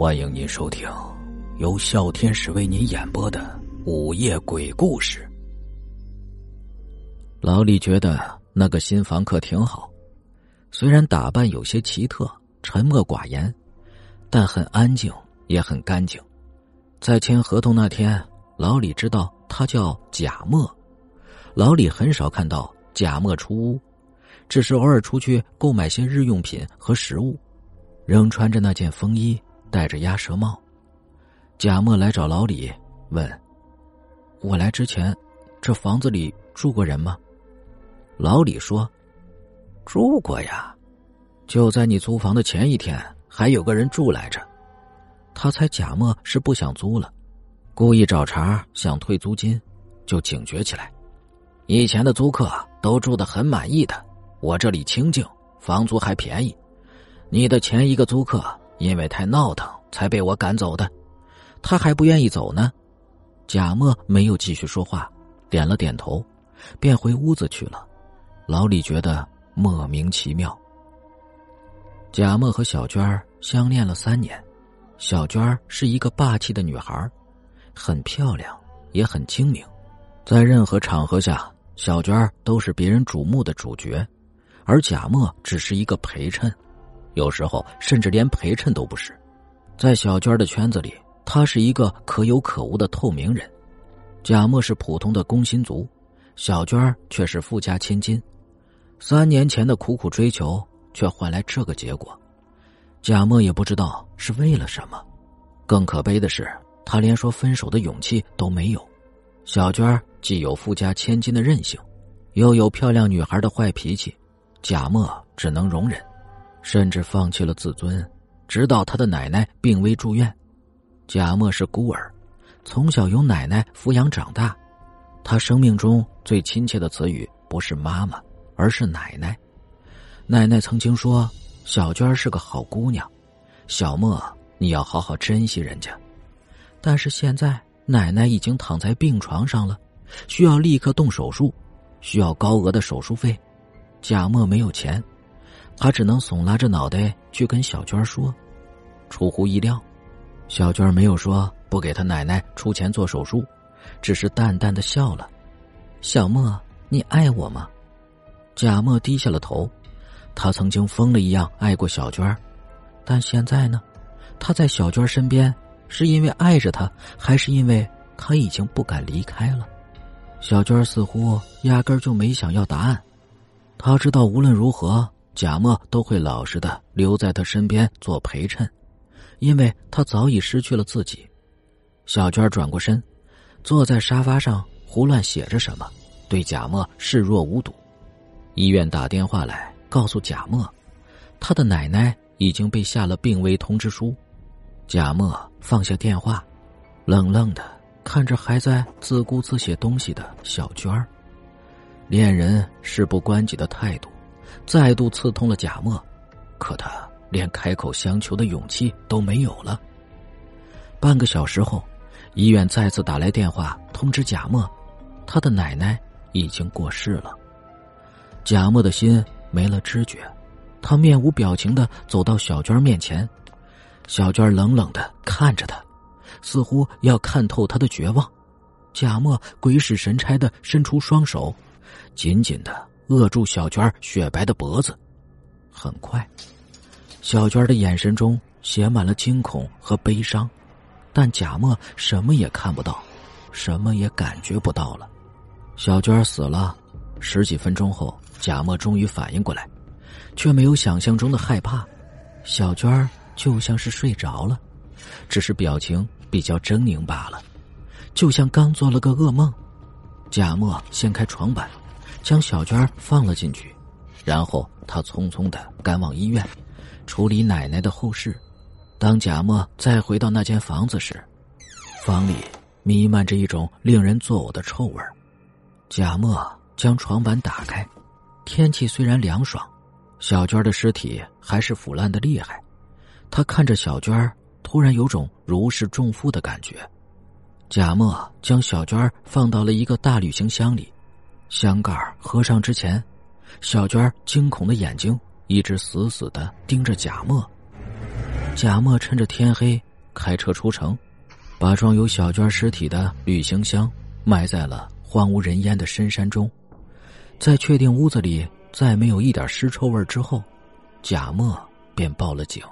欢迎您收听由笑天使为您演播的午夜鬼故事。老李觉得那个新房客挺好，虽然打扮有些奇特、沉默寡言，但很安静，也很干净。在签合同那天，老李知道他叫贾墨。老李很少看到贾墨出屋，只是偶尔出去购买些日用品和食物，仍穿着那件风衣，戴着鸭舌帽。贾墨来找老李，问：“我来之前，这房子里住过人吗？”老李说：“住过呀，就在你租房的前一天，还有个人住来着。”他猜贾墨是不想租了，故意找茬想退租金，就警觉起来。以前的租客都住得很满意的，我这里清静，房租还便宜。你的前一个租客因为太闹腾，才被我赶走的，他还不愿意走呢。贾墨没有继续说话，点了点头，便回屋子去了。老李觉得莫名其妙。贾墨和小娟儿相恋了三年。小娟儿是一个霸气的女孩，很漂亮，也很精明，在任何场合下，小娟儿都是别人瞩目的主角，而贾墨只是一个陪衬，有时候甚至连陪衬都不是。在小娟的圈子里，他是一个可有可无的透明人。贾默是普通的工薪族，小娟却是富家千金。三年前的苦苦追求，却换来这个结果。贾默也不知道是为了什么，更可悲的是，他连说分手的勇气都没有。小娟既有富家千金的任性，又有漂亮女孩的坏脾气，贾默只能容忍，甚至放弃了自尊，直到他的奶奶病危住院。贾默是孤儿，从小由奶奶抚养长大，他生命中最亲切的词语不是妈妈，而是奶奶。奶奶曾经说。小娟是个好姑娘，小莫，你要好好珍惜人家。但是现在奶奶已经躺在病床上了，需要立刻动手术，需要高额的手术费。贾墨没有钱，他只能耸拉着脑袋去跟小娟说。出乎意料，小娟没有说不给他奶奶出钱做手术，只是淡淡的笑了。小莫，你爱我吗？贾莫低下了头。他曾经疯了一样爱过小娟，但现在呢？他在小娟身边，是因为爱着她，还是因为他已经不敢离开了？小娟似乎压根就没想要答案。他知道无论如何，贾墨都会老实的留在他身边做陪衬，因为他早已失去了自己。小娟转过身，坐在沙发上胡乱写着什么，对贾墨视若无睹。医院打电话来。告诉贾墨，他的奶奶已经被下了病危通知书。贾墨放下电话，冷冷的看着还在自顾自写东西的小娟。恋人事不关己的态度，再度刺痛了贾墨。可他连开口相求的勇气都没有了。半个小时后，医院再次打来电话通知贾墨，他的奶奶已经过世了。贾墨的心。没了知觉，他面无表情的走到小娟面前，小娟冷冷的看着他，似乎要看透他的绝望。贾墨鬼使神差的伸出双手，紧紧的扼住小娟雪白的脖子。很快，小娟的眼神中写满了惊恐和悲伤，但贾墨什么也看不到，什么也感觉不到了。小娟死了，十几分钟后。贾墨终于反应过来，却没有想象中的害怕。小娟就像是睡着了，只是表情比较狰狞罢了，就像刚做了个噩梦。贾墨掀开床板，将小娟放了进去，然后他匆匆的赶往医院，处理奶奶的后事。当贾默再回到那间房子时，房里弥漫着一种令人作呕的臭味贾默将床板打开。天气虽然凉爽，小娟的尸体还是腐烂的厉害。他看着小娟，突然有种如释重负的感觉。贾默将小娟放到了一个大旅行箱里，箱盖合上之前，小娟惊恐的眼睛一直死死的盯着贾墨。贾墨趁着天黑开车出城，把装有小娟尸体的旅行箱埋在了荒无人烟的深山中。在确定屋子里再没有一点尸臭味之后，贾墨便报了警。